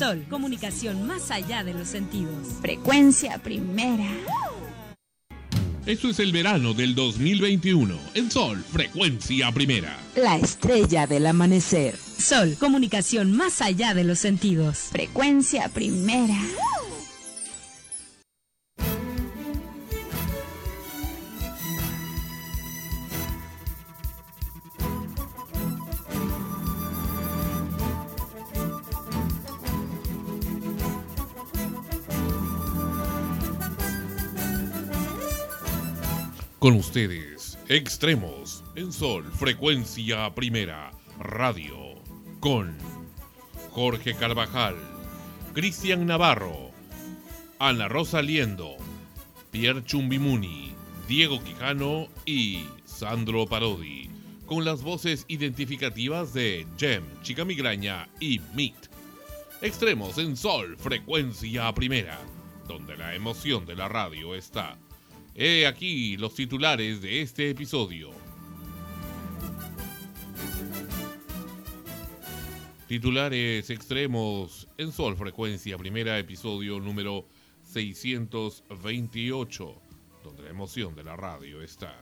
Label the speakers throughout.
Speaker 1: Sol, comunicación más allá de los sentidos.
Speaker 2: Frecuencia primera.
Speaker 3: Esto es el verano del 2021. En Sol, frecuencia primera.
Speaker 2: La estrella del amanecer.
Speaker 1: Sol, comunicación más allá de los sentidos.
Speaker 2: Frecuencia primera.
Speaker 3: Con ustedes, Extremos, en Sol, Frecuencia Primera, Radio, con Jorge Carvajal, Cristian Navarro, Ana Rosa Liendo, Pierre Chumbimuni, Diego Quijano y Sandro Parodi, con las voces identificativas de Jem, Chica Migraña y Meet. Extremos en Sol, Frecuencia Primera, donde la emoción de la radio está. He aquí los titulares de este episodio. Titulares extremos en Sol Frecuencia, primera episodio número 628, donde la emoción de la radio está.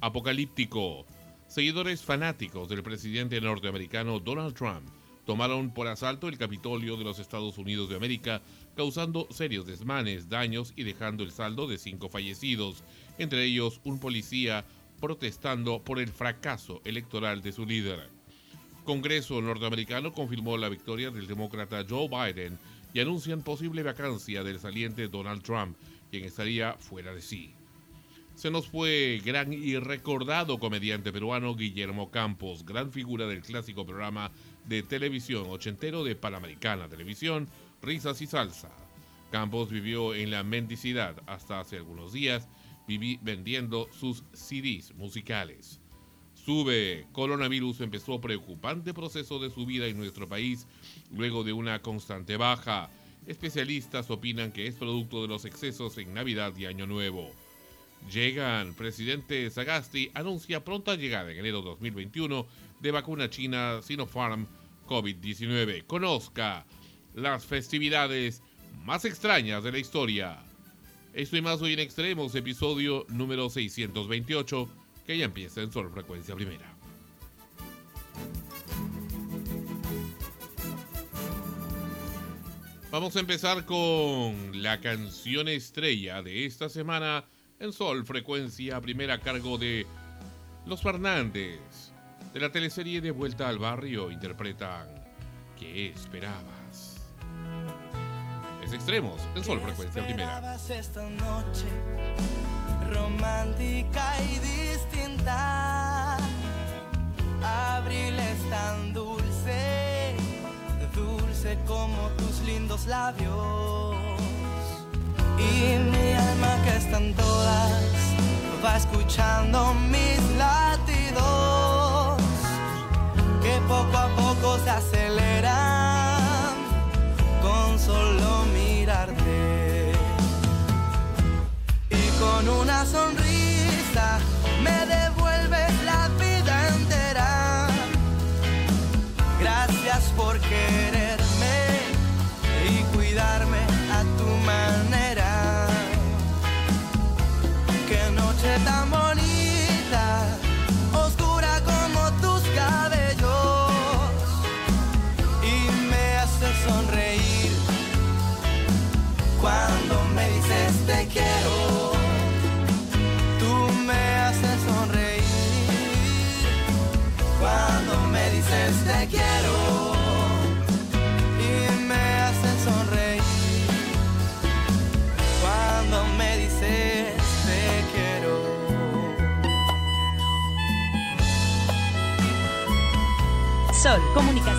Speaker 3: Apocalíptico. Seguidores fanáticos del presidente norteamericano Donald Trump tomaron por asalto el Capitolio de los Estados Unidos de América causando serios desmanes, daños y dejando el saldo de cinco fallecidos, entre ellos un policía protestando por el fracaso electoral de su líder. Congreso norteamericano confirmó la victoria del demócrata Joe Biden y anuncian posible vacancia del saliente Donald Trump, quien estaría fuera de sí. Se nos fue gran y recordado comediante peruano Guillermo Campos, gran figura del clásico programa de televisión ochentero de Panamericana Televisión, risas y salsa. Campos vivió en la mendicidad hasta hace algunos días, viví vendiendo sus CDs musicales. Sube, coronavirus empezó preocupante proceso de su vida en nuestro país luego de una constante baja. Especialistas opinan que es producto de los excesos en Navidad y Año Nuevo. Llegan, presidente Sagasti anuncia pronta llegada en enero 2021 de vacuna china Sinopharm COVID-19. Conozca las festividades más extrañas de la historia. Esto y más hoy en Extremos, episodio número 628, que ya empieza en Sol Frecuencia Primera. Vamos a empezar con la canción estrella de esta semana en Sol Frecuencia Primera a cargo de Los Fernández. De la teleserie De Vuelta al Barrio interpretan ¿Qué esperaba? extremos en Sol Frecuencia Primera.
Speaker 4: esta noche romántica y distinta? Abril es tan dulce, dulce como tus lindos labios. Están todas va escuchando mis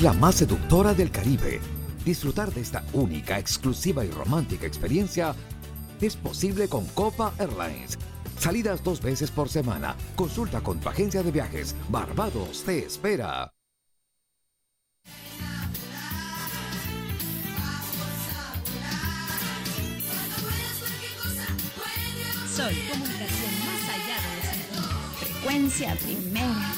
Speaker 5: isla más seductora del Caribe. Disfrutar de esta única, exclusiva y romántica experiencia es posible con Copa Airlines. Salidas dos veces por semana. Consulta con tu agencia de viajes. Barbados te espera.
Speaker 1: Sol, comunicación más allá de los.
Speaker 2: Frecuencia primera.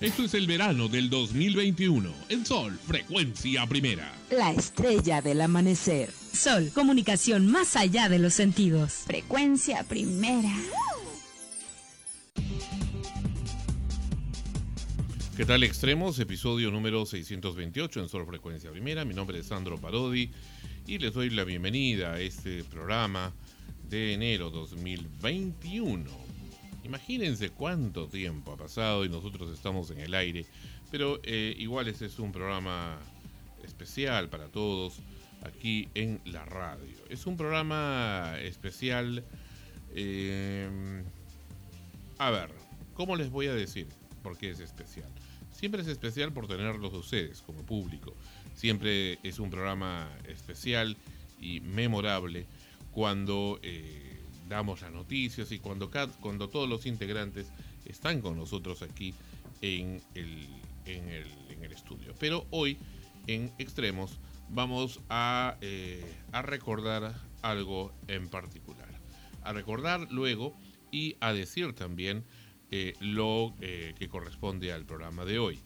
Speaker 3: Esto es el verano del 2021. En Sol, frecuencia primera.
Speaker 2: La estrella del amanecer.
Speaker 1: Sol, comunicación más allá de los sentidos.
Speaker 2: Frecuencia primera.
Speaker 3: ¿Qué tal extremos? Episodio número 628 en Sol Frecuencia Primera. Mi nombre es Sandro Parodi y les doy la bienvenida a este programa de enero 2021. Imagínense cuánto tiempo ha pasado y nosotros estamos en el aire, pero eh, igual este es un programa especial para todos aquí en la radio. Es un programa especial... eh, a ver, ¿cómo les voy a decir por qué es especial? Siempre es especial por tenerlos ustedes como público. Siempre es un programa especial y memorable cuando eh, damos las noticias y cuando, cuando todos los integrantes están con nosotros aquí en el, en el, en el estudio. Pero hoy, en Extremos, vamos a, eh, a recordar algo en particular. A recordar luego y a decir también eh, lo eh, que corresponde al programa de hoy.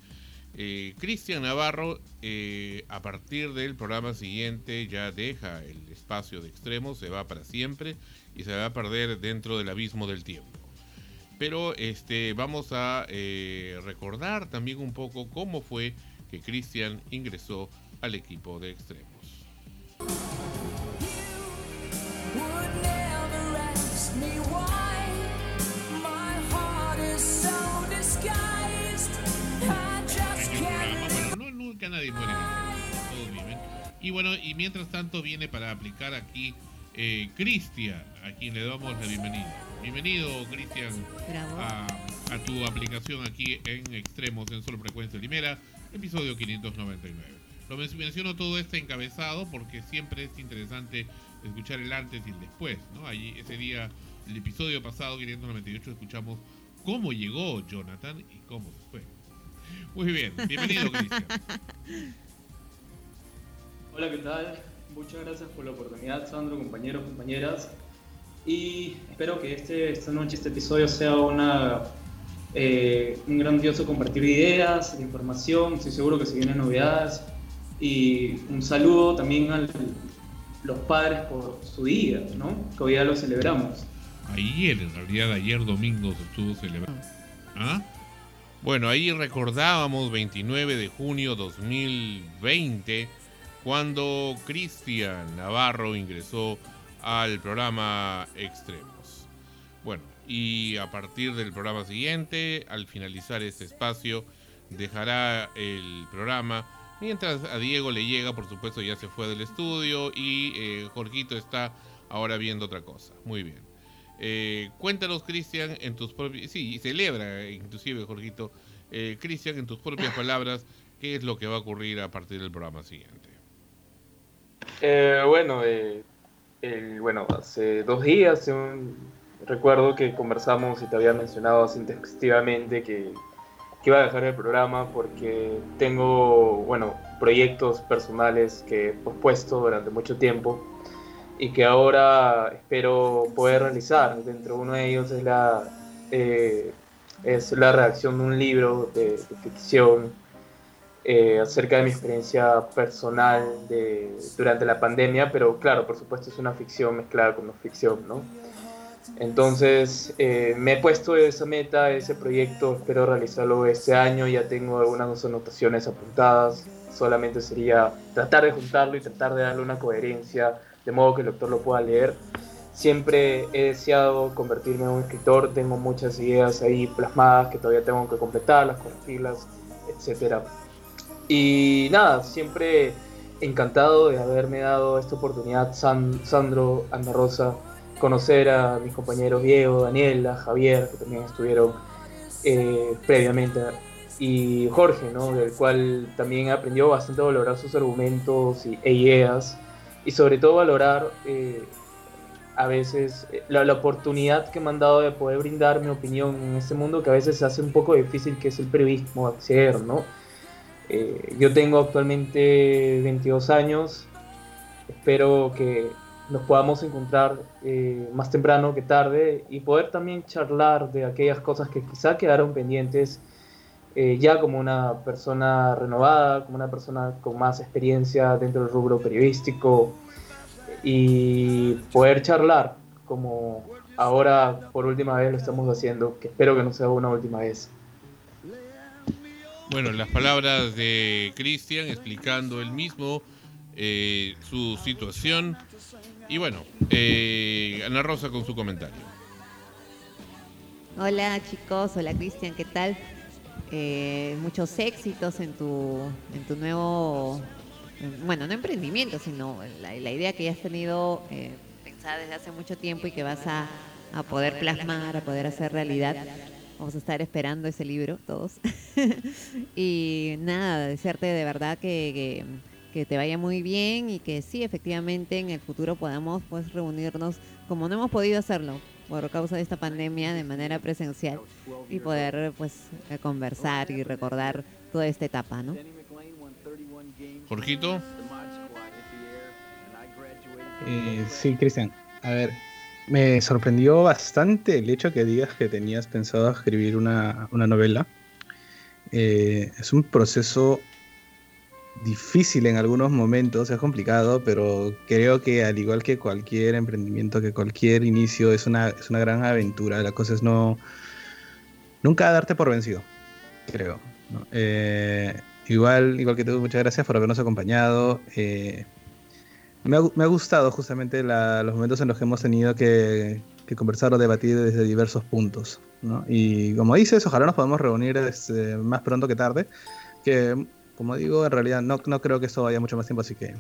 Speaker 3: Eh, Cristian Navarro, eh, a partir del programa siguiente, ya deja el espacio de extremos, se va para siempre y se va a perder dentro del abismo del tiempo. Pero este, vamos a eh, recordar también un poco cómo fue que Cristian ingresó al equipo de extremos. Todos viven. Y bueno, y mientras tanto viene para aplicar aquí eh, Cristian, a quien le damos la bienvenida. Bienvenido, Cristian, a, a tu aplicación aquí en Extremos en Solo Frecuencia Primera, episodio 599. Lo men- menciono todo este encabezado porque siempre es interesante escuchar el antes y el después, ¿no? Allí, ese día, el episodio pasado, 598, escuchamos cómo llegó Jonathan y cómo se fue. Muy bien, bienvenido, Cristian.
Speaker 6: Hola, ¿qué tal? Muchas gracias por la oportunidad, Sandro, compañeros, compañeras. Y espero que este, esta noche, este episodio, sea una, eh, un grandioso compartir de ideas, de información. Estoy seguro que se vienen novedades. Y un saludo también a los padres por su día, ¿no? Que hoy ya lo celebramos.
Speaker 3: Ayer, en realidad, ayer domingo se estuvo celebrando. ¿Ah? Bueno, ahí recordábamos 29 de junio 2020, cuando Cristian Navarro ingresó al programa Extremos. Bueno, y a partir del programa siguiente, al finalizar este espacio, dejará el programa. Mientras a Diego le llega, por supuesto, ya se fue del estudio y eh, Jorgito está ahora viendo otra cosa. Muy bien. Eh, cuéntanos, Cristian, en tus propias... Sí, celebra inclusive, Jorgito. Eh, Cristian, en tus propias palabras, ¿qué es lo que va a ocurrir a partir del programa siguiente?
Speaker 7: Eh, bueno, eh, el- bueno, hace dos días un- recuerdo que conversamos y te había mencionado así intensivamente que que iba a dejar el programa porque tengo, bueno, proyectos personales que he pospuesto durante mucho tiempo y que ahora espero poder realizar. Dentro de uno de ellos es la, eh, es la redacción de un libro de, de ficción eh, acerca de mi experiencia personal de, durante la pandemia, pero claro, por supuesto es una ficción mezclada con no ficción, ¿no? Entonces eh, me he puesto esa meta, ese proyecto, espero realizarlo este año, ya tengo algunas anotaciones apuntadas, solamente sería tratar de juntarlo y tratar de darle una coherencia, de modo que el lector lo pueda leer. Siempre he deseado convertirme en un escritor, tengo muchas ideas ahí plasmadas que todavía tengo que completarlas, corregirlas, etc. Y nada, siempre encantado de haberme dado esta oportunidad, San- Sandro, Ana Rosa, conocer a mis compañeros Diego, Daniela, Javier, que también estuvieron eh, previamente, y Jorge, ¿no? del cual también aprendió bastante a valorar sus argumentos y, e ideas, y sobre todo valorar eh, a veces eh, la, la oportunidad que me han dado de poder brindar mi opinión en este mundo que a veces se hace un poco difícil, que es el periodismo, acceder, ¿no? Eh, yo tengo actualmente 22 años, espero que nos podamos encontrar eh, más temprano que tarde y poder también charlar de aquellas cosas que quizá quedaron pendientes eh, ya como una persona renovada, como una persona con más experiencia dentro del rubro periodístico y poder charlar como ahora por última vez lo estamos haciendo, que espero que no sea una última vez.
Speaker 3: Bueno, las palabras de Cristian explicando él mismo eh, su situación. Y bueno, eh, Ana Rosa con su comentario.
Speaker 8: Hola chicos, hola Cristian, ¿qué tal? Eh, muchos éxitos en tu, en tu nuevo, bueno, no emprendimiento, sino la, idea que ya has tenido eh, pensada desde hace mucho tiempo y que vas a, a poder plasmar, a poder hacer realidad. Vamos a estar esperando ese libro todos. y nada, desearte de verdad que, que, que te vaya muy bien y que sí, efectivamente en el futuro podamos pues reunirnos como no hemos podido hacerlo por causa de esta pandemia de manera presencial y poder pues eh, conversar y recordar toda esta etapa, ¿no?
Speaker 3: Jorgito,
Speaker 9: Eh, sí, Cristian. A ver, me sorprendió bastante el hecho que digas que tenías pensado escribir una, una novela. Eh, es un proceso difícil en algunos momentos, es complicado, pero creo que al igual que cualquier emprendimiento, que cualquier inicio, es una, es una gran aventura. La cosa es no... Nunca darte por vencido, creo. Eh, igual, igual que tú, muchas gracias por habernos acompañado. Eh, me, ha, me ha gustado justamente los momentos en los que hemos tenido que, conversar o debatir desde diversos puntos. ¿no? Y como dices, ojalá nos podamos reunir más pronto que tarde. Que, como digo, en realidad no, no creo que esto vaya mucho más tiempo, así que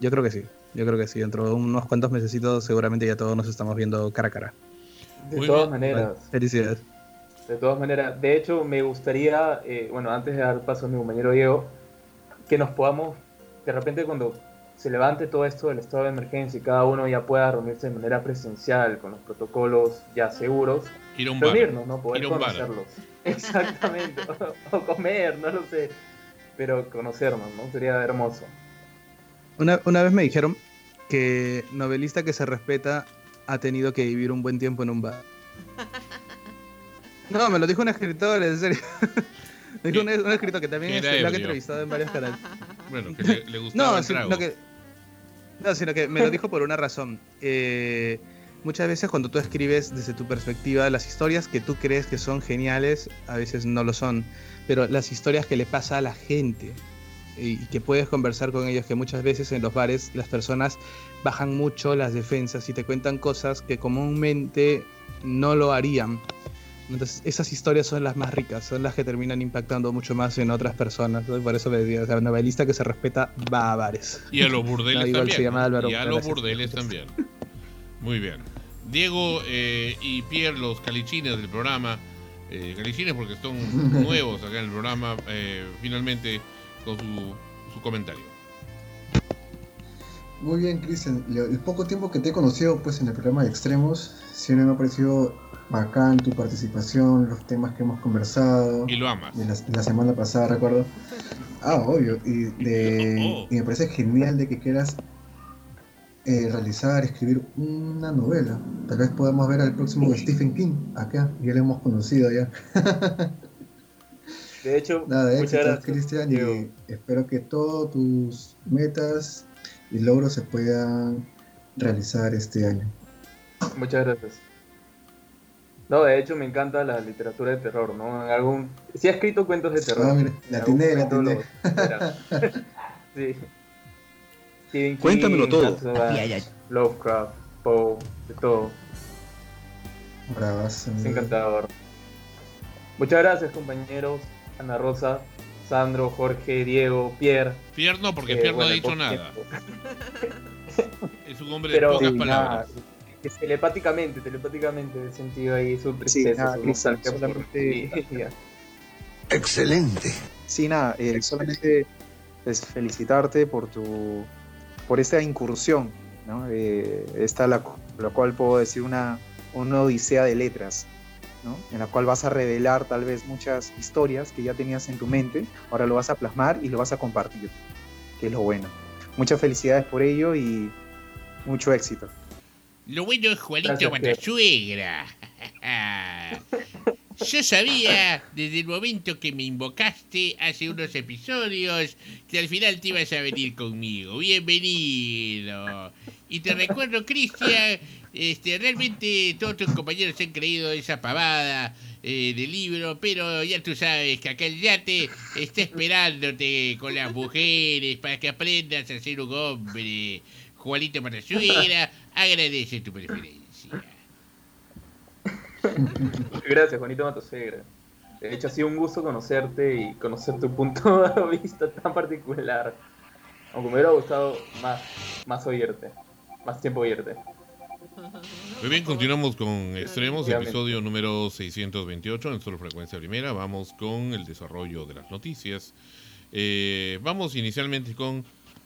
Speaker 9: yo creo que sí. Yo creo que sí. Dentro de unos cuantos mesecitos seguramente ya todos nos estamos viendo cara a cara.
Speaker 7: De
Speaker 3: Muy
Speaker 7: todas
Speaker 3: bien.
Speaker 7: maneras.
Speaker 9: Felicidades.
Speaker 7: De todas maneras, de hecho me gustaría, eh, bueno, antes de dar paso a mi compañero Diego, que nos podamos, de repente cuando se levante todo esto del estado de emergencia y cada uno ya pueda reunirse de manera presencial con los protocolos ya seguros,
Speaker 3: ir a un bar.
Speaker 7: reunirnos, ¿no? Poder
Speaker 3: Ir a un bar.
Speaker 7: conocerlos. Exactamente. o comer, no lo sé. Pero conocernos, ¿no? Sería hermoso.
Speaker 9: Una, una vez me dijeron que novelista que se respeta ha tenido que vivir un buen tiempo en un bar. No, me lo dijo un escritor, en serio. Me dijo un, un escritor que también es- lo han
Speaker 3: ebrio.
Speaker 9: entrevistado en varios canales.
Speaker 3: Bueno, que le, le gustaba
Speaker 9: No,
Speaker 3: el
Speaker 9: sino
Speaker 3: trago.
Speaker 9: que, no, sino que me lo dijo por una razón. Eh, muchas veces cuando tú escribes desde tu perspectiva, las historias que tú crees que son geniales, a veces no lo son. Pero las historias que le pasa a la gente y que puedes conversar con ellos, que muchas veces en los bares las personas bajan mucho las defensas y te cuentan cosas que comúnmente no lo harían. Entonces, esas historias son las más ricas, son las que terminan impactando mucho más en otras personas. Por eso me decía, o sea, novelista que se respeta va a bares.
Speaker 3: Y a los burdeles
Speaker 9: No, igual
Speaker 3: también.
Speaker 9: se llama Álvaro,
Speaker 3: y a los
Speaker 9: gracias.
Speaker 3: burdeles también. Muy bien. Diego eh, y Pierre, los calichines del programa. Eh, calichines porque son nuevos acá en el programa. eh, finalmente, con su, su comentario.
Speaker 10: Muy bien, Cristian. El poco tiempo que te he conocido pues, en el programa de Extremos, siempre me ha parecido bacán tu participación, los temas que hemos conversado.
Speaker 3: Y lo amas.
Speaker 10: De la, de la semana pasada, recuerdo. Ah, obvio. Y, de, y me parece genial de que quieras eh, realizar, escribir una novela. Tal vez podamos ver al próximo Stephen King acá. Ya lo hemos conocido ya.
Speaker 7: De hecho,
Speaker 10: Nada,
Speaker 7: muchas
Speaker 10: éxito,
Speaker 7: gracias.
Speaker 10: Cristian, y espero que todos tus metas y logros se puedan realizar este año.
Speaker 7: Muchas gracias. No, de hecho me encanta la literatura de terror, ¿no? En algún... Sí he escrito cuentos de terror.
Speaker 10: Ah, mira,
Speaker 7: En
Speaker 10: la atiné, la
Speaker 7: era. sí. Stephen King,
Speaker 9: Cuéntamelo todo.
Speaker 7: Evans, Lovecraft, Poe, de todo.
Speaker 10: Bravas,
Speaker 7: Es encantador. Muchas gracias, compañeros. Ana Rosa, Sandro, Jorge, Diego, Pierre.
Speaker 3: Pierre no, porque
Speaker 7: Eh,
Speaker 3: Pierre no
Speaker 7: bueno,
Speaker 3: ha dicho nada. Es un hombre
Speaker 7: Pero
Speaker 3: de pocas
Speaker 7: sí,
Speaker 3: palabras.
Speaker 7: nada, es telepáticamente, telepáticamente he sentido ahí su
Speaker 9: Sí,
Speaker 7: tristeza,
Speaker 9: nada,
Speaker 7: su
Speaker 9: solamente-
Speaker 7: sí, ya.
Speaker 11: Excelente.
Speaker 9: Sí, nada, eh, solamente pues, felicitarte por tu por esta incursión, ¿no? Eh, esta la, la cual puedo decir una, una odisea de letras, ¿no? En la cual vas a revelar tal vez muchas historias que ya tenías en tu mente, ahora lo vas a plasmar y lo vas a compartir, que es lo bueno. Muchas felicidades por ello y mucho éxito.
Speaker 12: Lo bueno es Juanito
Speaker 9: Gracias,
Speaker 12: Matasuegra. Yo sabía desde el momento que me invocaste hace unos episodios que al final te ibas a venir conmigo. Bienvenido. Y te recuerdo, Cristian, este, realmente todos tus compañeros han creído esa pavada eh, del libro, pero ya tú sabes que acá el yate está esperándote con las mujeres para que aprendas a ser un hombre. Juanito Matasuegra, agradece tu preferencia.
Speaker 7: Gracias, Juanito Matosegra. De hecho, ha sido un gusto conocerte y conocer tu punto de vista tan particular. Aunque me hubiera gustado más, más oírte, más tiempo oírte.
Speaker 3: Muy bien, continuamos con Extremos, episodio número 628 en Solo Frecuencia Primera. Vamos con el desarrollo de las noticias. Eh, vamos inicialmente con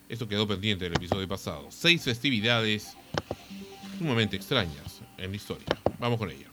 Speaker 3: esto quedó pendiente del episodio pasado. Seis festividades sumamente extrañas en la historia. Vamos con ello.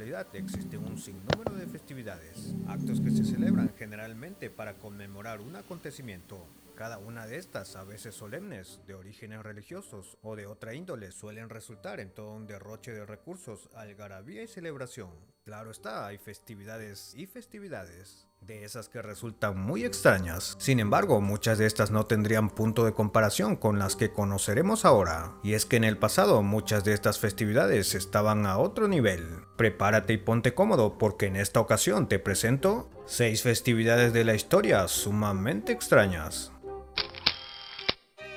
Speaker 13: Actualidad existen un sinnúmero de festividades, actos que se celebran generalmente para conmemorar un acontecimiento. Cada una de estas, a veces solemnes, de orígenes religiosos o de otra índole, suelen resultar en todo un derroche de recursos, algarabía y celebración. Claro está, hay festividades y festividades. De esas que resultan muy extrañas. Sin embargo, muchas de estas no tendrían punto de comparación con las que conoceremos ahora. Y es que en el pasado muchas de estas festividades estaban a otro nivel. Prepárate y ponte cómodo porque en esta ocasión te presento 6 festividades de la historia sumamente extrañas.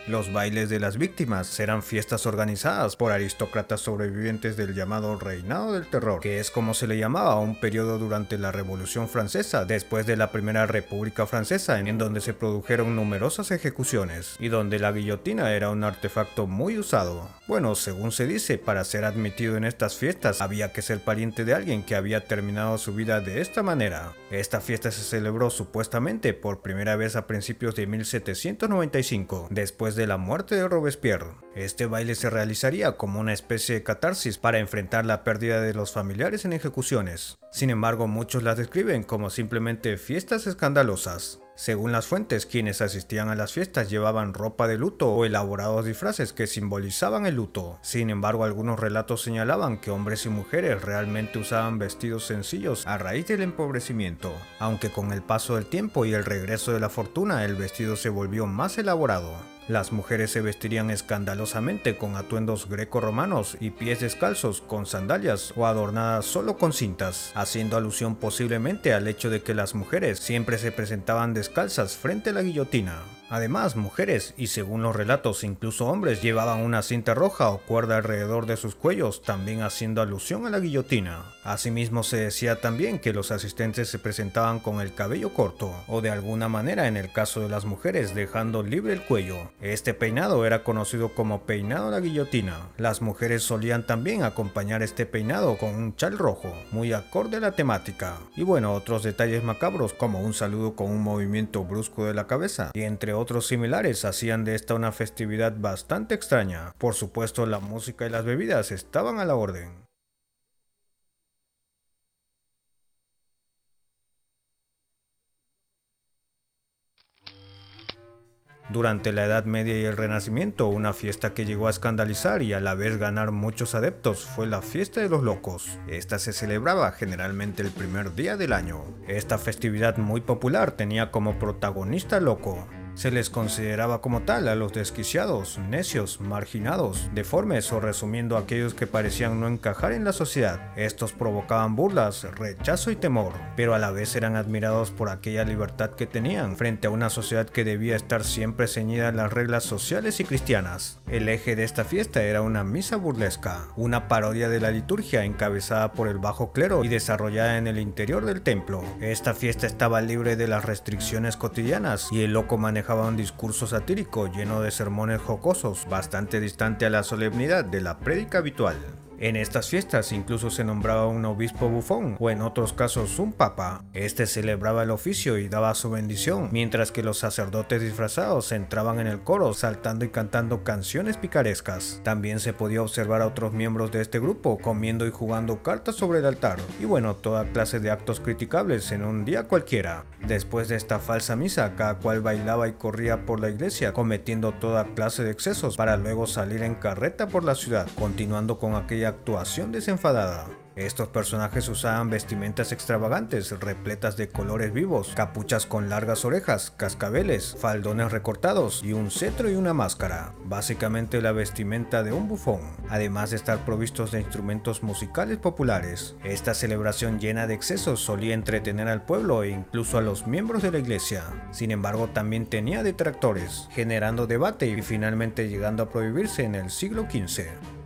Speaker 13: Los bailes de las víctimas eran fiestas organizadas por aristócratas sobrevivientes del llamado Reinado del Terror, que es como se le llamaba a un periodo durante la Revolución Francesa, después de la Primera República Francesa, en donde se produjeron numerosas ejecuciones, y donde la guillotina era un artefacto muy usado. Bueno, según se dice, para ser admitido en estas fiestas había que ser pariente de alguien que había terminado su vida de esta manera. Esta fiesta se celebró supuestamente por primera vez a principios de 1795, después de la muerte de Robespierre. Este baile se realizaría como una especie de catarsis para enfrentar la pérdida de los familiares en ejecuciones. Sin embargo, muchos las describen como simplemente fiestas escandalosas. Según las fuentes, quienes asistían a las fiestas llevaban ropa de luto o elaborados disfraces que simbolizaban el luto. Sin embargo, algunos relatos señalaban que hombres y mujeres realmente usaban vestidos sencillos a raíz del empobrecimiento, aunque con el paso del tiempo y el regreso de la fortuna el vestido se volvió más elaborado. Las mujeres se vestirían escandalosamente con atuendos greco-romanos y pies descalzos con sandalias o adornadas solo con cintas, haciendo alusión posiblemente al hecho de que las mujeres siempre se presentaban descalzas frente a la guillotina. Además, mujeres y según los relatos incluso hombres llevaban una cinta roja o cuerda alrededor de sus cuellos, también haciendo alusión a la guillotina. Asimismo se decía también que los asistentes se presentaban con el cabello corto o de alguna manera en el caso de las mujeres dejando libre el cuello. Este peinado era conocido como peinado a la guillotina. Las mujeres solían también acompañar este peinado con un chal rojo, muy acorde a la temática. Y bueno, otros detalles macabros como un saludo con un movimiento brusco de la cabeza y entre otros similares hacían de esta una festividad bastante extraña. Por supuesto la música y las bebidas estaban a la orden. Durante la Edad Media y el Renacimiento, una fiesta que llegó a escandalizar y a la vez ganar muchos adeptos fue la Fiesta de los Locos. Esta se celebraba generalmente el primer día del año. Esta festividad muy popular tenía como protagonista loco, se les consideraba como tal a los desquiciados, necios, marginados, deformes o resumiendo aquellos que parecían no encajar en la sociedad. Estos provocaban burlas, rechazo y temor, pero a la vez eran admirados por aquella libertad que tenían frente a una sociedad que debía estar siempre ceñida a las reglas sociales y cristianas. El eje de esta fiesta era una misa burlesca, una parodia de la liturgia encabezada por el bajo clero y desarrollada en el interior del templo. Esta fiesta estaba libre de las restricciones cotidianas y el loco manejaba un discurso satírico lleno de sermones jocosos, bastante distante a la solemnidad de la prédica habitual. En estas fiestas incluso se nombraba un obispo bufón o en otros casos un papa. Este celebraba el oficio y daba su bendición, mientras que los sacerdotes disfrazados entraban en el coro saltando y cantando canciones picarescas. También se podía observar a otros miembros de este grupo comiendo y jugando cartas sobre el altar, y bueno, toda clase de actos criticables en un día cualquiera. Después de esta falsa misa, cada cual bailaba y corría por la iglesia, cometiendo toda clase de excesos para luego salir en carreta por la ciudad, continuando con aquella actuación desenfadada. Estos personajes usaban vestimentas extravagantes, repletas de colores vivos, capuchas con largas orejas, cascabeles, faldones recortados y un cetro y una máscara, básicamente la vestimenta de un bufón, además de estar provistos de instrumentos musicales populares. Esta celebración llena de excesos solía entretener al pueblo e incluso a los miembros de la iglesia. Sin embargo, también tenía detractores, generando debate y finalmente llegando a prohibirse en el siglo XV.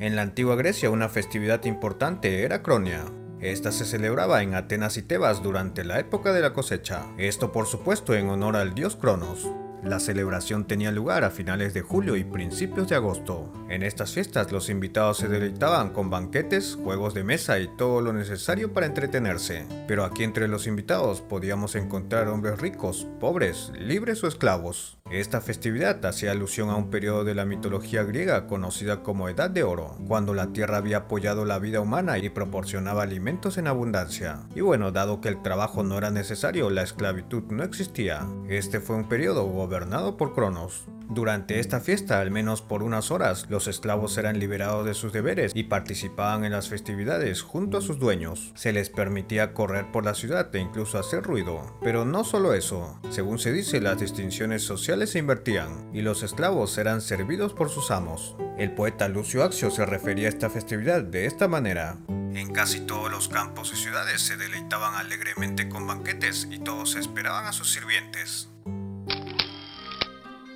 Speaker 13: En la antigua Grecia una festividad importante era Cronia. Esta se celebraba en Atenas y Tebas durante la época de la cosecha, esto por supuesto en honor al dios Cronos. La celebración tenía lugar a finales de julio y principios de agosto. En estas fiestas los invitados se deleitaban con banquetes, juegos de mesa y todo lo necesario para entretenerse. Pero aquí entre los invitados podíamos encontrar hombres ricos, pobres, libres o esclavos. Esta festividad hacía alusión a un periodo de la mitología griega conocida como Edad de Oro, cuando la tierra había apoyado la vida humana y proporcionaba alimentos en abundancia. Y bueno, dado que el trabajo no era necesario, la esclavitud no existía. Este fue un periodo gobernado por Cronos. Durante esta fiesta, al menos por unas horas, los esclavos eran liberados de sus deberes y participaban en las festividades junto a sus dueños. Se les permitía correr por la ciudad e incluso hacer ruido. Pero no solo eso, según se dice, las distinciones sociales se invertían y los esclavos eran servidos por sus amos. El poeta Lucio Axio se refería a esta festividad de esta manera. En casi todos los campos y ciudades se deleitaban alegremente con banquetes y todos esperaban a sus sirvientes.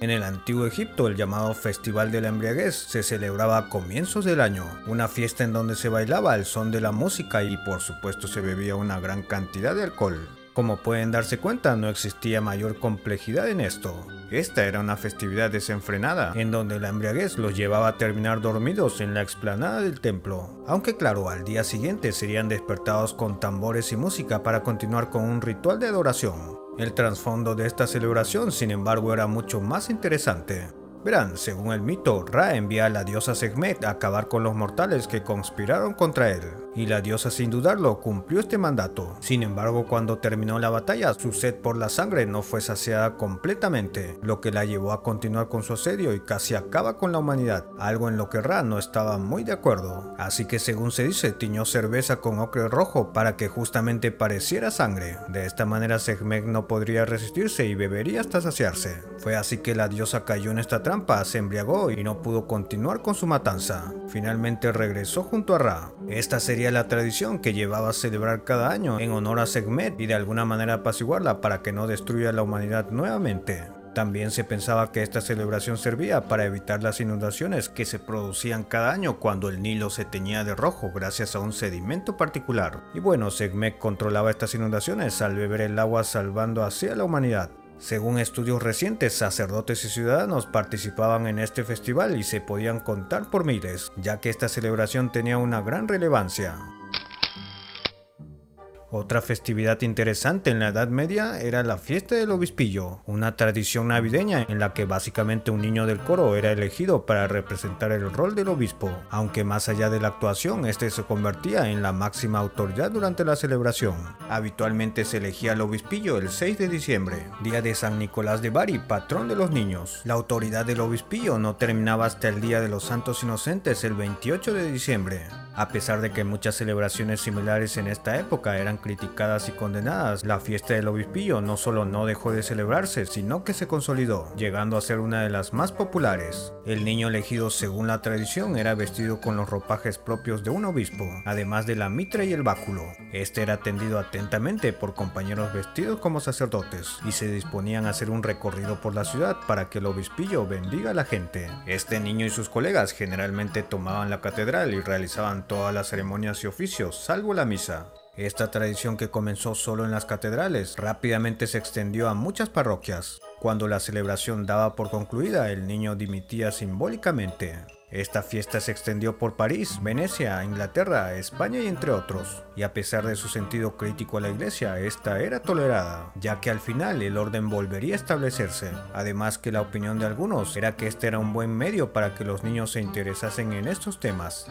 Speaker 13: En el antiguo Egipto, el llamado Festival de la Embriaguez se celebraba a comienzos del año, una fiesta en donde se bailaba al son de la música y por supuesto se bebía una gran cantidad de alcohol. Como pueden darse cuenta, no existía mayor complejidad en esto. Esta era una festividad desenfrenada, en donde la embriaguez los llevaba a terminar dormidos en la explanada del templo. Aunque claro, al día siguiente serían despertados con tambores y música para continuar con un ritual de adoración. El trasfondo de esta celebración, sin embargo, era mucho más interesante. Verán, según el mito, Ra envía a la diosa Sekhmet a acabar con los mortales que conspiraron contra él, y la diosa sin dudarlo cumplió este mandato. Sin embargo, cuando terminó la batalla, su sed por la sangre no fue saciada completamente, lo que la llevó a continuar con su asedio y casi acaba con la humanidad, algo en lo que Ra no estaba muy de acuerdo. Así que según se dice, tiñó cerveza con ocre rojo para que justamente pareciera sangre. De esta manera Sekhmet no podría resistirse y bebería hasta saciarse. Fue así que la diosa cayó en esta trampa, se embriagó y no pudo continuar con su matanza. Finalmente regresó junto a Ra. Esta sería la tradición que llevaba a celebrar cada año en honor a Segmet y de alguna manera apaciguarla para que no destruya la humanidad nuevamente. También se pensaba que esta celebración servía para evitar las inundaciones que se producían cada año cuando el Nilo se teñía de rojo gracias a un sedimento particular. Y bueno, Segmet controlaba estas inundaciones al beber el agua salvando así a la humanidad. Según estudios recientes, sacerdotes y ciudadanos participaban en este festival y se podían contar por miles, ya que esta celebración tenía una gran relevancia. Otra festividad interesante en la Edad Media era la fiesta del obispillo, una tradición navideña en la que básicamente un niño del coro era elegido para representar el rol del obispo, aunque más allá de la actuación, este se convertía en la máxima autoridad durante la celebración. Habitualmente se elegía al obispillo el 6 de diciembre, día de San Nicolás de Bari, patrón de los niños. La autoridad del obispillo no terminaba hasta el día de los Santos Inocentes el 28 de diciembre. A pesar de que muchas celebraciones similares en esta época eran criticadas y condenadas, la fiesta del obispillo no solo no dejó de celebrarse, sino que se consolidó, llegando a ser una de las más populares. El niño elegido según la tradición era vestido con los ropajes propios de un obispo, además de la mitra y el báculo. Este era atendido atentamente por compañeros vestidos como sacerdotes, y se disponían a hacer un recorrido por la ciudad para que el obispillo bendiga a la gente. Este niño y sus colegas generalmente tomaban la catedral y realizaban todas las ceremonias y oficios, salvo la misa. Esta tradición que comenzó solo en las catedrales rápidamente se extendió a muchas parroquias. Cuando la celebración daba por concluida, el niño dimitía simbólicamente. Esta fiesta se extendió por París, Venecia, Inglaterra, España y entre otros. Y a pesar de su sentido crítico a la iglesia, esta era tolerada, ya que al final el orden volvería a establecerse. Además que la opinión de algunos era que este era un buen medio para que los niños se interesasen en estos temas.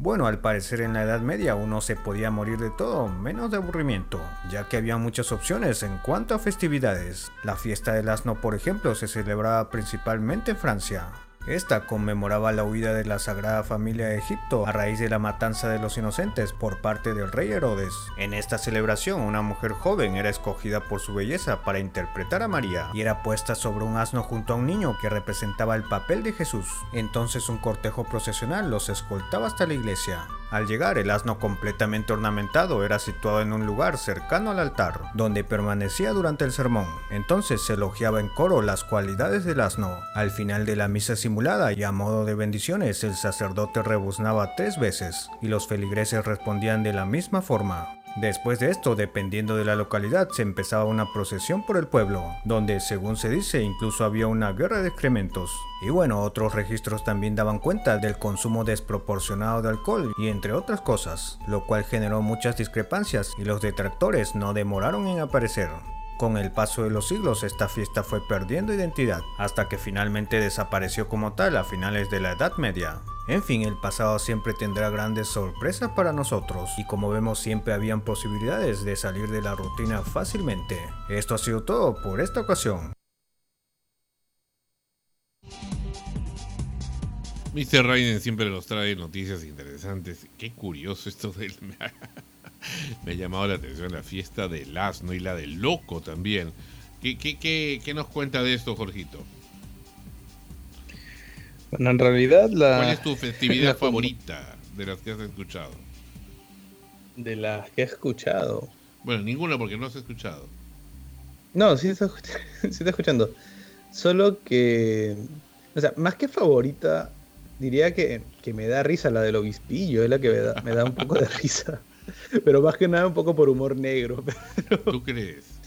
Speaker 13: Bueno, al parecer en la Edad Media uno se podía morir de todo, menos de aburrimiento, ya que había muchas opciones en cuanto a festividades. La fiesta del asno, por ejemplo, se celebraba principalmente en Francia. Esta conmemoraba la huida de la Sagrada Familia de Egipto a raíz de la matanza de los inocentes por parte del rey Herodes. En esta celebración, una mujer joven era escogida por su belleza para interpretar a María y era puesta sobre un asno junto a un niño que representaba el papel de Jesús. Entonces un cortejo procesional los escoltaba hasta la iglesia. Al llegar, el asno completamente ornamentado era situado en un lugar cercano al altar, donde permanecía durante el sermón. Entonces se elogiaba en coro las cualidades del asno. Al final de la misa simulada y a modo de bendiciones, el sacerdote rebuznaba tres veces, y los feligreses respondían de la misma forma. Después de esto, dependiendo de la localidad, se empezaba una procesión por el pueblo, donde, según se dice, incluso había una guerra de excrementos. Y bueno, otros registros también daban cuenta del consumo desproporcionado de alcohol y entre otras cosas, lo cual generó muchas discrepancias y los detractores no demoraron en aparecer. Con el paso de los siglos esta fiesta fue perdiendo identidad, hasta que finalmente desapareció como tal a finales de la Edad Media. En fin, el pasado siempre tendrá grandes sorpresas para nosotros y como vemos siempre habían posibilidades de salir de la rutina fácilmente. Esto ha sido todo por esta ocasión.
Speaker 3: Mr. Raiden siempre nos trae noticias interesantes. Qué curioso esto del... Me ha llamado la atención la fiesta del asno y la del loco también. ¿Qué, qué, qué, qué nos cuenta de esto, Jorgito?
Speaker 9: Bueno, en realidad la...
Speaker 3: ¿Cuál es tu festividad favorita de las que has escuchado?
Speaker 9: De las que he escuchado.
Speaker 3: Bueno, ninguna porque no has escuchado.
Speaker 9: No, sí está, sí está escuchando. Solo que... O sea, más que favorita, diría que, que me da risa la del obispillo, es la que me da, me da un poco de risa. Pero más que nada un poco por humor negro. Pero,
Speaker 3: ¿Tú crees?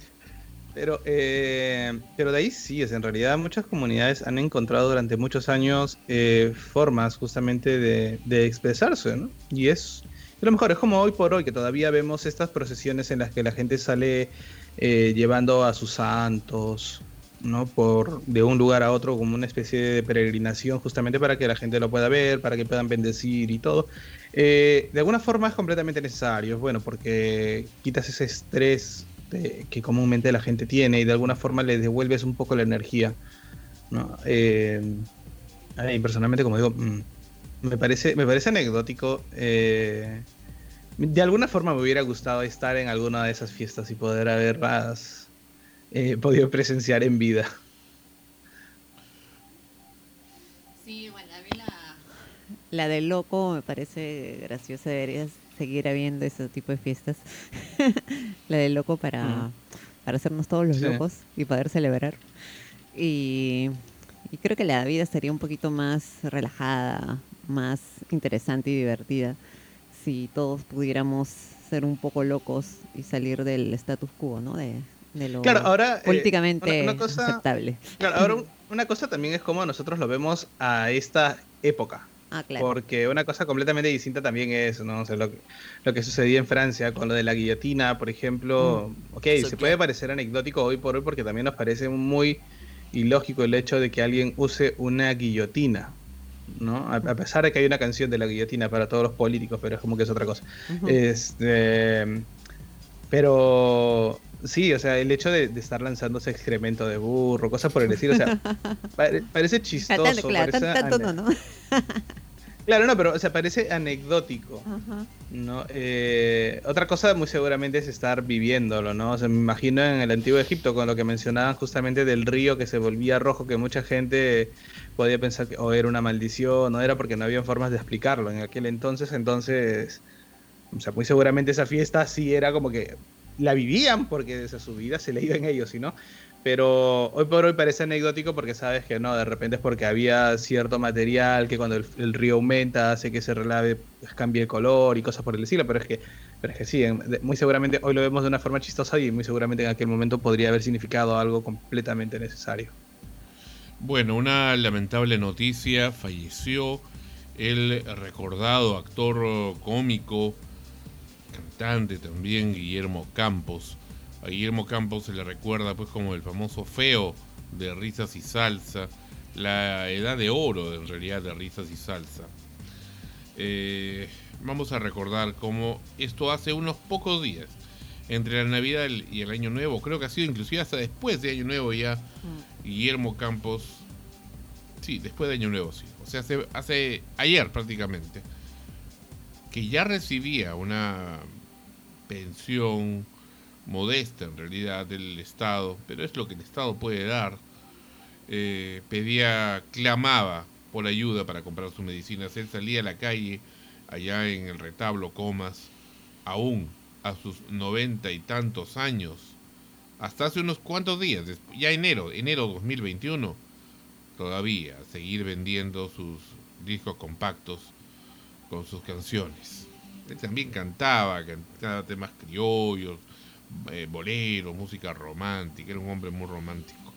Speaker 9: Pero, eh, pero de ahí sí, es en realidad muchas comunidades han encontrado durante muchos años eh, formas justamente de, de expresarse, ¿no? Y es y lo mejor, es como hoy por hoy, que todavía vemos estas procesiones en las que la gente sale eh, llevando a sus santos, ¿no? Por, de un lugar a otro como una especie de peregrinación justamente para que la gente lo pueda ver, para que puedan bendecir y todo. Eh, de alguna forma es completamente necesario, bueno, porque quitas ese estrés que comúnmente la gente tiene y de alguna forma le devuelves un poco la energía. ¿no? Eh, a mí personalmente, como digo, mm, me parece, me parece anecdótico. eh, de alguna forma me hubiera gustado estar en alguna de esas fiestas y poder haberlas he podido presenciar en vida.
Speaker 8: Sí, bueno, a mí la... La del loco me parece graciosa, deberías seguir habiendo ese tipo de fiestas. la del loco para,
Speaker 9: Mm.
Speaker 8: para hacernos todos los
Speaker 9: Sí.
Speaker 8: locos y poder celebrar. Y, y creo que la vida sería un poquito más relajada, más interesante y divertida si todos pudiéramos ser un poco locos y salir del status quo, ¿no? De, de lo
Speaker 9: Claro, ahora, eh,
Speaker 8: políticamente
Speaker 9: una- una cosa-
Speaker 8: aceptable.
Speaker 9: Claro, ahora un- una cosa también es como nosotros lo vemos a esta época.
Speaker 8: Ah, claro.
Speaker 9: Porque una cosa completamente distinta también es, ¿no? O sea, lo, que- lo que sucedía en Francia con lo de la guillotina, por ejemplo. Ok,
Speaker 14: Eso
Speaker 9: se
Speaker 14: que-
Speaker 9: puede parecer anecdótico hoy por hoy porque también nos parece muy ilógico el hecho de que alguien use una guillotina. ¿no? A, a pesar de que hay una canción de la guillotina para todos los políticos, pero es como que es otra cosa. Este, pero sí, o sea, el hecho de, de estar lanzándose excremento de burro, cosas por el estilo, o sea, pare- parece chistoso.
Speaker 8: Tanto, claro,
Speaker 9: parece
Speaker 8: tanto no, ¿no?
Speaker 9: Claro, no, pero o sea, parece anecdótico.
Speaker 8: Ajá.
Speaker 9: ¿no? Eh, otra cosa muy seguramente es estar viviéndolo, ¿no? O sea, me imagino en el antiguo Egipto con lo que mencionaban justamente del río que se volvía rojo, que mucha gente podía pensar que o era una maldición, o era porque no había formas de explicarlo en aquel entonces, entonces, o sea, muy seguramente esa fiesta sí era como que la vivían porque desde su vida se le iba en ellos, ¿sí no? Pero hoy por hoy parece anecdótico porque sabes que no, de repente es porque había cierto material que cuando el, río aumenta hace que se relave, pues, cambie el color y cosas por el estilo, pero es que, pero es que sí, muy seguramente hoy lo vemos de una forma chistosa y muy seguramente en aquel momento podría haber significado algo completamente necesario.
Speaker 3: Bueno, una lamentable noticia, falleció el recordado actor cómico, cantante también, Guillermo Campos. A Guillermo Campos se le recuerda pues como el famoso feo de risas y salsa, la edad de oro en realidad de risas y salsa. Eh, vamos a recordar cómo esto hace unos pocos días, entre la Navidad y el Año Nuevo, creo que ha sido inclusive hasta después de Año Nuevo ya, Guillermo Campos, sí, después de Año Nuevo, sí, o sea, hace, hace ayer prácticamente, que ya recibía una pensión modesta en realidad del Estado, pero es lo que el Estado puede dar, eh, pedía, clamaba por ayuda para comprar sus medicinas. Él salía a la calle, allá en el retablo Comas, aún a sus noventa y tantos años, hasta hace unos cuantos días, ya enero, enero 2021, todavía seguir vendiendo sus discos compactos con sus canciones. Él también cantaba, cantaba temas criollos, eh, boleros, música romántica, era un hombre muy romántico.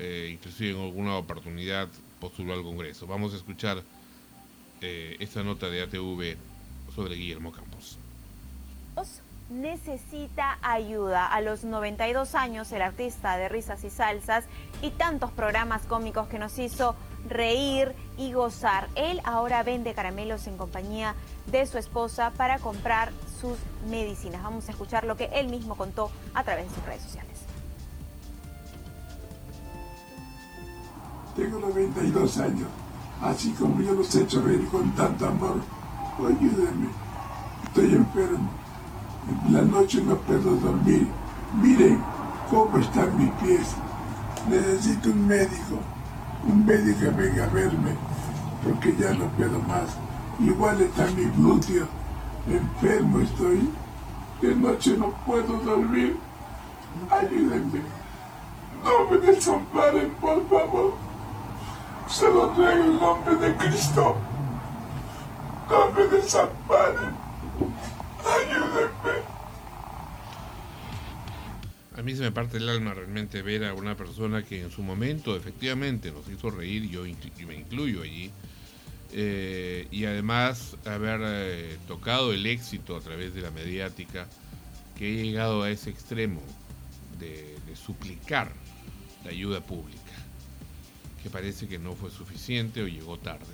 Speaker 3: Eh, inclusive en alguna oportunidad postuló al Congreso. Vamos a escuchar eh, esta nota de ATV sobre Guillermo Campos.
Speaker 15: necesita ayuda. A los 92 años, el artista de risas y salsas y tantos programas cómicos que nos hizo reír y gozar. Él ahora vende caramelos en compañía de su esposa para comprar sus medicinas. Vamos a escuchar lo que él mismo contó a través de sus redes sociales.
Speaker 16: Tengo 92 años, así como yo los he hecho reír con tanto amor. Ayúdenme, estoy enfermo. En la noche no puedo dormir. Miren cómo están mis pies. Necesito un médico, un médico venga a verme, porque ya no puedo más. Igual está mi glúteo. Enfermo estoy. De noche no puedo dormir. Ayúdenme. No me desamparen, por favor. Se lo ruego en nombre de Cristo. No me desamparen. Ayúdenme.
Speaker 3: A mí se me parte el alma realmente ver a una persona que en su momento efectivamente nos hizo reír, yo me incluyo allí, eh, y además haber eh, tocado el éxito a través de la mediática, que he llegado a ese extremo de, de suplicar la ayuda pública, que parece que no fue suficiente o llegó tarde.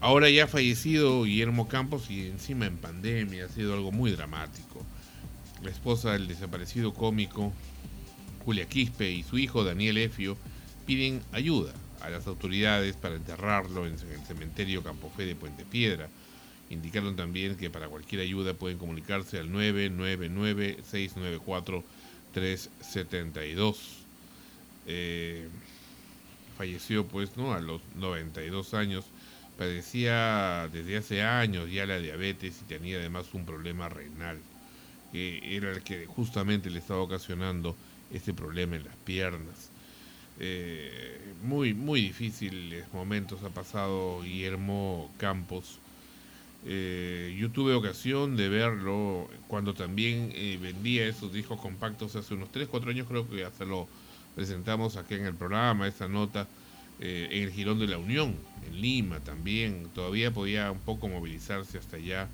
Speaker 3: Ahora ya ha fallecido Guillermo Campos y encima en pandemia ha sido algo muy dramático. La esposa del desaparecido cómico Julia Quispe y su hijo Daniel Efio piden ayuda a las autoridades para enterrarlo en el cementerio Campo Fe de Puente Piedra. Indicaron también que para cualquier ayuda pueden comunicarse al 372. Eh, falleció pues no a los 92 años padecía desde hace años ya la diabetes y tenía además un problema renal que era el que justamente le estaba ocasionando este problema en las piernas. Eh, muy muy difíciles momentos ha pasado Guillermo Campos. Eh, yo tuve ocasión de verlo cuando también eh, vendía esos discos compactos hace unos 3, 4 años creo que hasta lo presentamos aquí en el programa, esta nota en el Girón de la Unión, en Lima también, todavía podía un poco movilizarse hasta allá,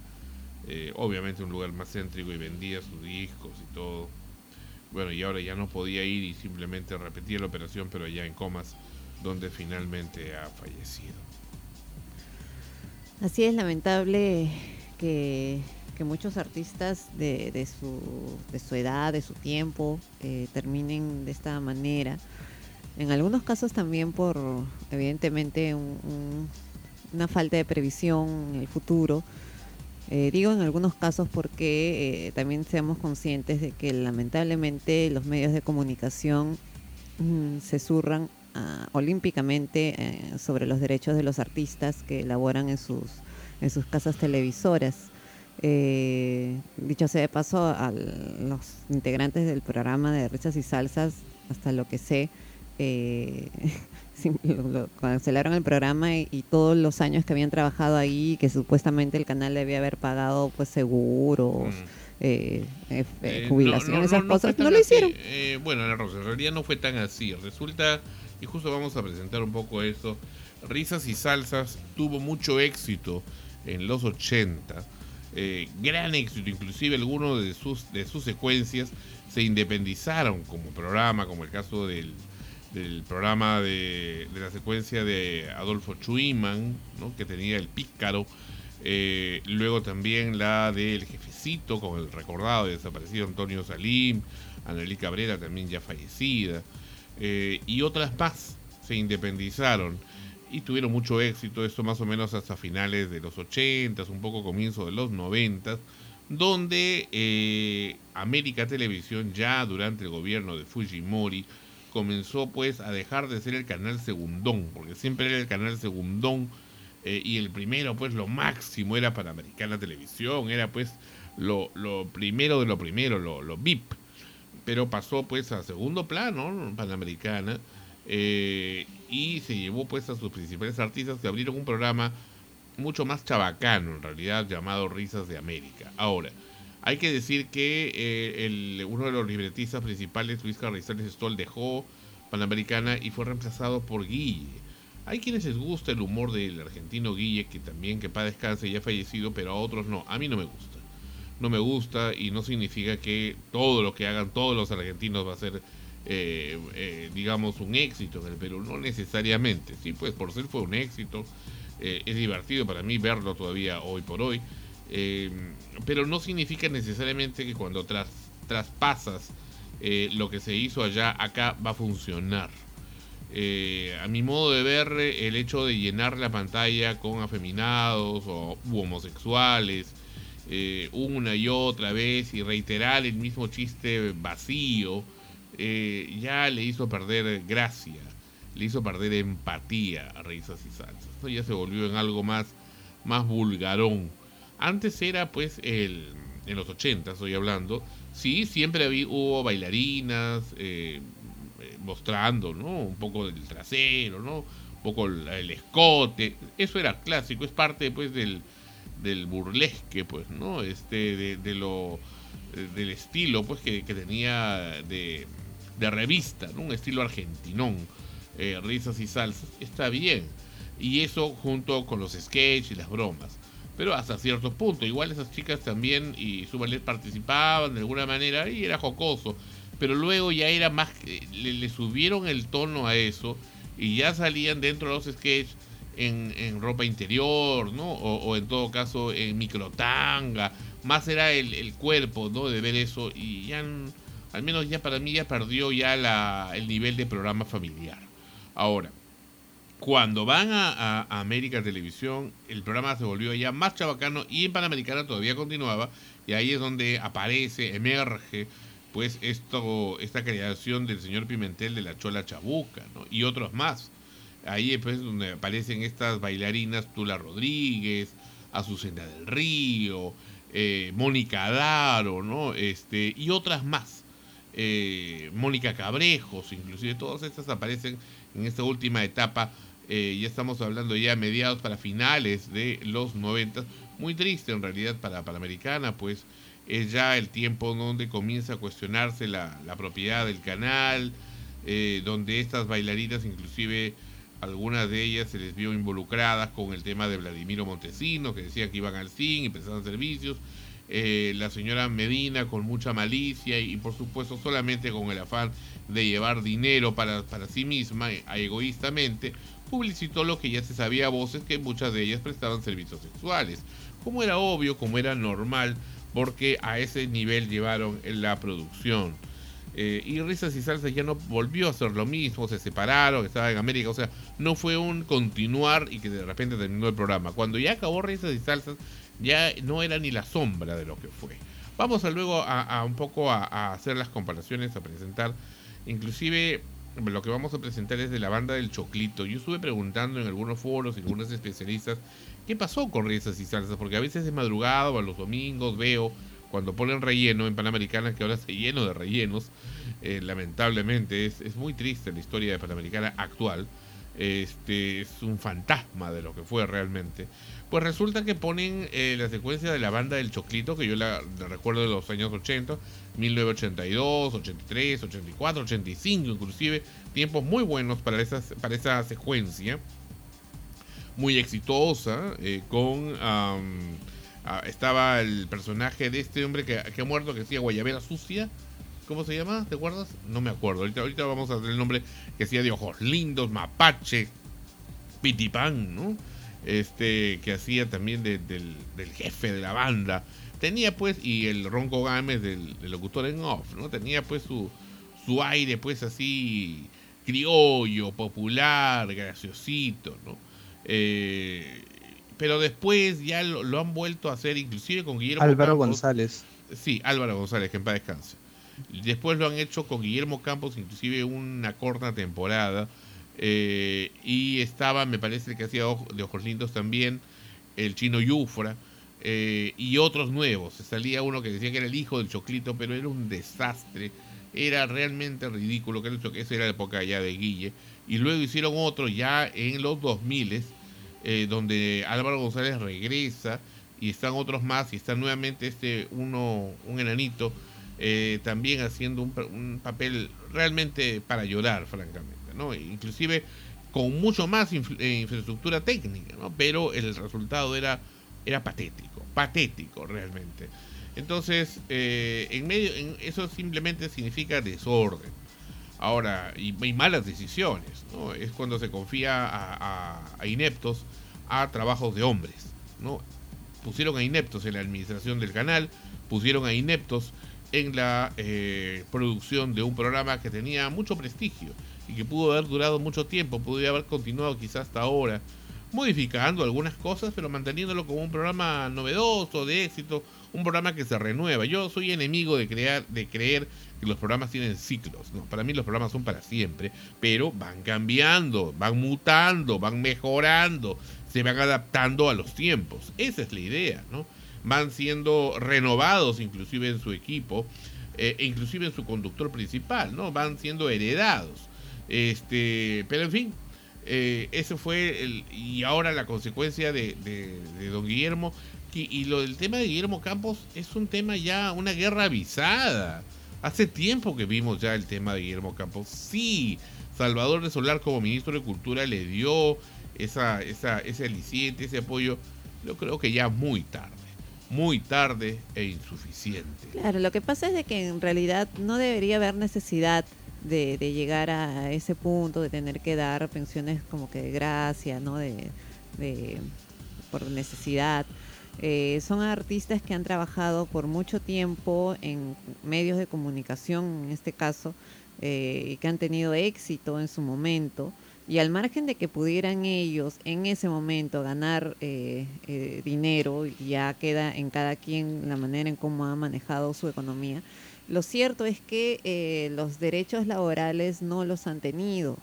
Speaker 3: eh, obviamente un lugar más céntrico y vendía sus discos y todo. Bueno, y ahora ya no podía ir y simplemente repetía la operación, pero allá en Comas, donde finalmente ha fallecido.
Speaker 8: Así es lamentable que, muchos artistas de, su, de su edad, de su tiempo, eh, terminen de esta manera. En algunos casos también por, evidentemente, un- un- una falta de previsión en el futuro. Eh, digo en algunos casos porque eh, también seamos conscientes de que lamentablemente los medios de comunicación mm, se zurran ah, olímpicamente eh, sobre los derechos de los artistas que elaboran en sus, en sus casas televisoras. Eh, dicho sea de paso, a los integrantes del programa de Risas y Salsas, hasta lo que sé, lo- lo- cancelaron el programa y, y todos los años que habían trabajado ahí, que supuestamente el canal debía haber pagado pues seguros, eh, eh,
Speaker 3: Eh,
Speaker 8: jubilación, esas
Speaker 3: fue
Speaker 8: cosas, no lo
Speaker 3: así.
Speaker 8: hicieron.
Speaker 3: Eh, bueno, Ana Rosa, en realidad no fue tan así. Resulta, y justo vamos a presentar un poco eso, Risas y Salsas tuvo mucho éxito en los 80. eh, gran éxito, inclusive algunos de sus, de sus secuencias se independizaron como programa, como el caso del, del programa de, la secuencia de Adolfo Schumann, ¿no? que tenía el pícaro, eh, luego también la del jefecito con el recordado y desaparecido Antonio Salim, Anneli Cabrera también ya fallecida, eh, y otras más se independizaron y tuvieron mucho éxito, esto más o menos hasta finales de los 80, un poco comienzo de los 90, donde eh, América Televisión ya durante el gobierno de Fujimori comenzó pues a dejar de ser el canal segundón, porque siempre era el canal segundón eh, y el primero pues lo máximo era Panamericana Televisión, era pues lo, primero de lo primero, lo, lo VIP, pero pasó pues a segundo plano Panamericana eh, y se llevó pues a sus principales artistas que abrieron un programa mucho más chabacano en realidad llamado Risas de América. Ahora, hay que decir que eh, el- uno de los libretistas principales, Luis Carrizales Stoll, dejó Panamericana y fue reemplazado por Guille. Hay quienes les gusta el humor del argentino Guille, que también que para descanse ya ha fallecido, pero a otros no. A mí no me gusta. No me gusta y no significa que todo lo que hagan todos los argentinos va a ser, eh, eh, digamos, un éxito en el Perú. No necesariamente. Sí, pues por ser fue un éxito. Eh, es divertido para mí verlo todavía hoy por hoy. Eh, pero no significa necesariamente que cuando tras, traspasas eh, lo que se hizo allá, acá va a funcionar. Eh, a mi modo de ver, el hecho de llenar la pantalla con afeminados o u homosexuales una y otra vez y reiterar el mismo chiste vacío, ya le hizo perder gracia, le hizo perder empatía a Risas y Salsas. Ya se volvió en algo más, más vulgarón. Antes era pues el, en los 80 estoy hablando, sí, siempre había, hubo bailarinas eh, eh, mostrando, ¿no? Un poco del trasero, ¿no? Un poco el, escote, eso era clásico, es parte pues del, del burlesque, pues, ¿no? Este, de, lo, eh, del estilo, pues, que, tenía de, revista, ¿no? Un estilo argentinón, risas y salsas, está bien. Y eso junto con los sketches y las bromas. Pero hasta cierto punto, igual esas chicas también y su ballet participaban de alguna manera y era jocoso. Pero luego ya era más, eh, le, le subieron el tono a eso y ya salían dentro de los sketches en, ropa interior, ¿no? O, o en todo caso en microtanga. Más era el, el cuerpo, ¿no? De ver eso y ya, al menos ya para mí ya perdió ya la, el nivel de programa familiar. Ahora, cuando van a, América Televisión, el programa se volvió ya más chabacano y en Panamericana todavía continuaba y ahí es donde aparece, emerge pues esto, esta creación del señor Pimentel de la Chola Chabuca, ¿no? Y otros más. Ahí es pues donde aparecen estas bailarinas Tula Rodríguez, Azucena del Río, eh, Mónica Daro, ¿no? Este, y otras más. Eh, Mónica Cabrejos, inclusive todas estas aparecen en esta última etapa. Eh, ya estamos hablando ya mediados para finales de los 90. Muy triste en realidad para Panamericana, pues es ya el tiempo donde comienza a cuestionarse la, propiedad del canal, eh, donde estas bailarinas, inclusive algunas de ellas se les vio involucradas con el tema de Vladimiro Montesinos, que decía que iban al CIN y prestaban servicios. Eh, la señora Medina con mucha malicia y, por supuesto solamente con el afán de llevar dinero para, para sí misma, egoístamente, publicitó lo que ya se sabía a voces que muchas de ellas prestaban servicios sexuales. Como era obvio, como era normal, porque a ese nivel llevaron la producción. Eh, y Risas y Salsas ya no volvió a hacer lo mismo, se separaron, estaba en América, o sea, no fue un continuar y que de repente terminó el programa. Cuando ya acabó Risas y Salsas, ya no era ni la sombra de lo que fue. Vamos luego a, un poco a hacer las comparaciones, a presentar, inclusive lo que vamos a presentar es de la banda del Choclito. Yo estuve preguntando en algunos foros y algunos especialistas qué pasó con risas y salsas, porque a veces de madrugada o a los domingos veo cuando ponen relleno en Panamericana, que ahora se lleno de rellenos, eh, lamentablemente es, es muy triste la historia de Panamericana actual. Este es un fantasma de lo que fue realmente. Pues resulta que ponen eh, la secuencia de la banda del Choclito, que yo la, la recuerdo de los años 80, 1982, 83, 84, 85 inclusive, tiempos muy buenos para, esas, para esa secuencia, muy exitosa, eh, con... ah, estaba el personaje de este hombre que, que ha muerto, que decía Guayabera Sucia, ¿cómo se llama? ¿Te acuerdas? No me acuerdo, ahorita, vamos a hacer el nombre que hacía de ojos lindos, mapache, pitipán, ¿no? Este, que hacía también de- del, del jefe de la banda. Tenía pues, y el Ronco Gámez del, del locutor en off, ¿no? Tenía pues su, su aire pues así criollo, popular, graciosito, ¿no? Eh, pero después ya lo, lo han vuelto a hacer, inclusive con Guillermo
Speaker 9: Álvaro
Speaker 3: Campos.
Speaker 9: González.
Speaker 3: Sí, Álvaro González, que en paz descanse. Después lo han hecho con Guillermo Campos, inclusive una corta temporada. eh, y estaba, me parece que hacía de Ojos Lindos también, el chino Yufra. Eh, y otros nuevos. Salía uno que decía que era el hijo del Choclito, pero era un desastre. Era realmente ridículo. Que esa era la época ya de Guille. Y luego hicieron otro ya en los 2000 eh, donde Álvaro González regresa y están otros más y está nuevamente este uno un enanito eh, también haciendo un, pa- un papel realmente para llorar francamente no inclusive con mucho más eh, infraestructura técnica no pero el resultado era era patético patético realmente entonces eh, en medio eso simplemente significa desorden Ahora, y, y malas decisiones, ¿no? Es cuando se confía a ineptos a trabajos de hombres, ¿no? Pusieron a ineptos en la administración del canal, pusieron a ineptos en la eh, producción de un programa que tenía mucho prestigio y que pudo haber durado mucho tiempo, pudo haber continuado quizás hasta ahora, modificando algunas cosas, pero manteniéndolo como un programa novedoso, de éxito, un programa que se renueva. Yo soy enemigo de crear, de creer que los programas tienen ciclos. No, para mí los programas son para siempre, pero van cambiando, van mutando, van mejorando, se van adaptando a los tiempos. Esa es la idea, ¿no? Van siendo renovados inclusive en su equipo, eh, inclusive en su conductor principal, ¿no? Van siendo heredados. Este, pero en fin, eh, eso fue el, y ahora la consecuencia de, de- de don Guillermo y, lo del tema de Guillermo Campos es un tema ya una guerra avisada. Hace tiempo que vimos ya el tema de Guillermo Campos. Sí Salvador de Solar como ministro de Cultura le dio esa, esa, ese aliciente ese apoyo. Yo creo que ya muy tarde muy tarde e insuficiente.
Speaker 8: Claro, lo que pasa es de que en realidad no debería haber necesidad de, llegar a ese punto de tener que dar pensiones como que de gracia, ¿no? De, por necesidad. Eh, son artistas que han trabajado por mucho tiempo en medios de comunicación, en este caso, eh, y que han tenido éxito en su momento. Y al margen de que pudieran ellos en ese momento ganar eh, dinero, ya queda en cada quien la manera en cómo ha manejado su economía, Lo cierto es que eh, los derechos laborales no los han tenido,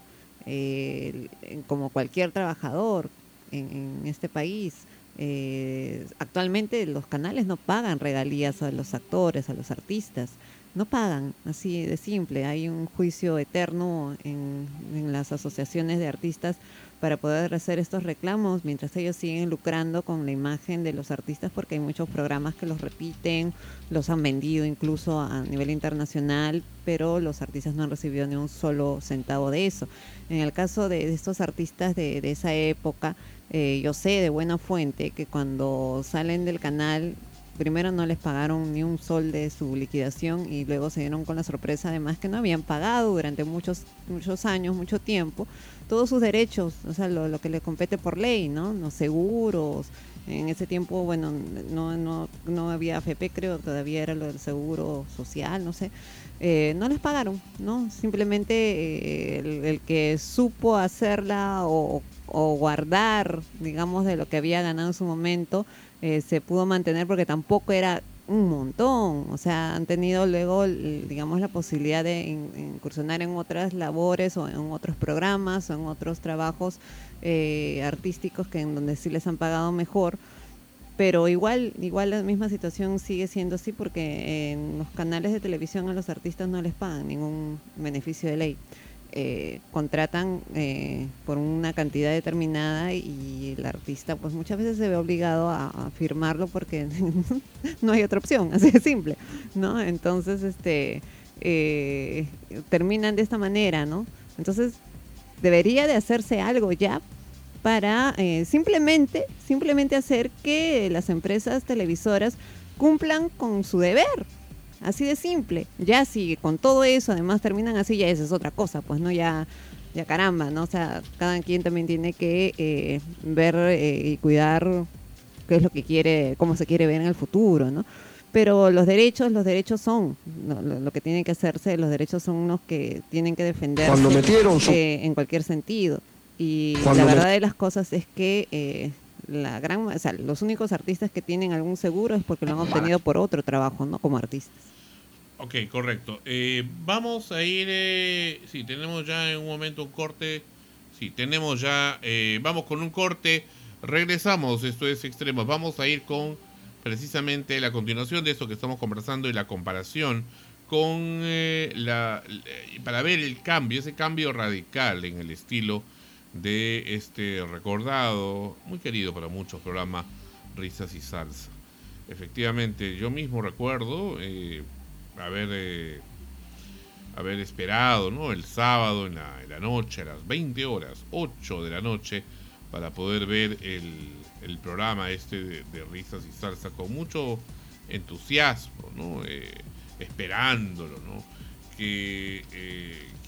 Speaker 8: eh, como cualquier trabajador en, en este país. Eh, actualmente los canales no pagan regalías a los actores, a los artistas. No pagan, así de simple. Hay un juicio eterno en, en las asociaciones de artistas para poder hacer estos reclamos mientras ellos siguen lucrando con la imagen de los artistas porque hay muchos programas que los repiten, los han vendido incluso a nivel internacional, pero los artistas no han recibido ni un solo centavo de eso. En el caso de, estos artistas de, de esa época, eh, yo sé de buena fuente que cuando salen del canal primero no les pagaron ni un sol de su liquidación y luego se dieron con la sorpresa además que no habían pagado durante muchos muchos años, mucho tiempo, todos sus derechos, o sea, lo, que le compete por ley, ¿no? Los seguros, en ese tiempo, bueno, no, no, no había AFP, creo, todavía era lo del seguro social, no sé. Eh, no les pagaron, ¿no? Simplemente eh, el, el que supo hacerla o, o guardar, digamos, de lo que había ganado en su momento, eh, se pudo mantener porque tampoco era un montón, o sea, han tenido luego, digamos, la posibilidad de in- incursionar en otras labores o en otros programas o en otros trabajos eh, artísticos que en donde sí les han pagado mejor, pero igual, igual la misma situación sigue siendo así porque en los canales de televisión a los artistas no les pagan ningún beneficio de ley. Eh, contratan eh, por una cantidad determinada y el artista pues muchas veces se ve obligado a, firmarlo porque no hay otra opción, así de simple, ¿no? Entonces, este, eh, terminan de esta manera, ¿no? Entonces, debería de hacerse algo ya para eh, simplemente, simplemente hacer que las empresas televisoras cumplan con su deber. Así de simple. Ya si con todo eso además terminan así, ya esa es otra cosa, pues no ya, ya caramba, ¿no? O sea, cada quien también tiene que eh, ver eh, y cuidar qué es lo que quiere, cómo se quiere ver en el futuro, ¿no? Pero los derechos, los derechos son, lo, lo- lo que tiene que hacerse, los derechos son unos que tienen que defender
Speaker 11: Cuando metieron su-
Speaker 8: en cualquier sentido. Y
Speaker 11: Cuando
Speaker 8: la verdad de las cosas es que eh, la gran, o sea, los únicos artistas que tienen algún seguro es porque lo han obtenido por otro trabajo, ¿no? Como artistas.
Speaker 3: Ok, correcto. Eh, vamos a ir, eh, sí, tenemos ya en un momento un corte. Sí, tenemos ya, eh, vamos con un corte. Regresamos, esto es Extremos. Vamos a ir con precisamente la continuación de esto que estamos conversando y la comparación con eh, la, eh, para ver el cambio, ese cambio radical en el estilo de este recordado, muy querido para muchos programa Risas y Salsa. Efectivamente, yo mismo recuerdo eh, haber, eh, haber esperado ¿no? el sábado en la, noche, a las 20 horas, 8 de la noche, para poder ver el, programa este de, Risas y Salsa con mucho entusiasmo, ¿no? Eh, esperándolo, ¿no? que,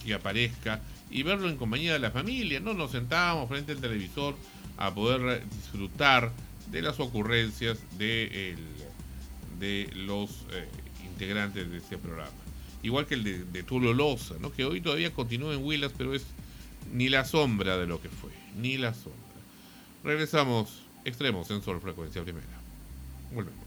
Speaker 3: que aparezca y verlo en compañía de la familia, ¿no? Nos sentábamos frente al televisor a poder disfrutar de las ocurrencias de, el- de los eh, integrantes de este programa. Igual que el de, de Tulio ¿no? Que hoy todavía continúa en Huilas, pero es ni la sombra de lo que fue, ni la sombra. Regresamos, extremos en Sol Frecuencia Primera. Volvemos.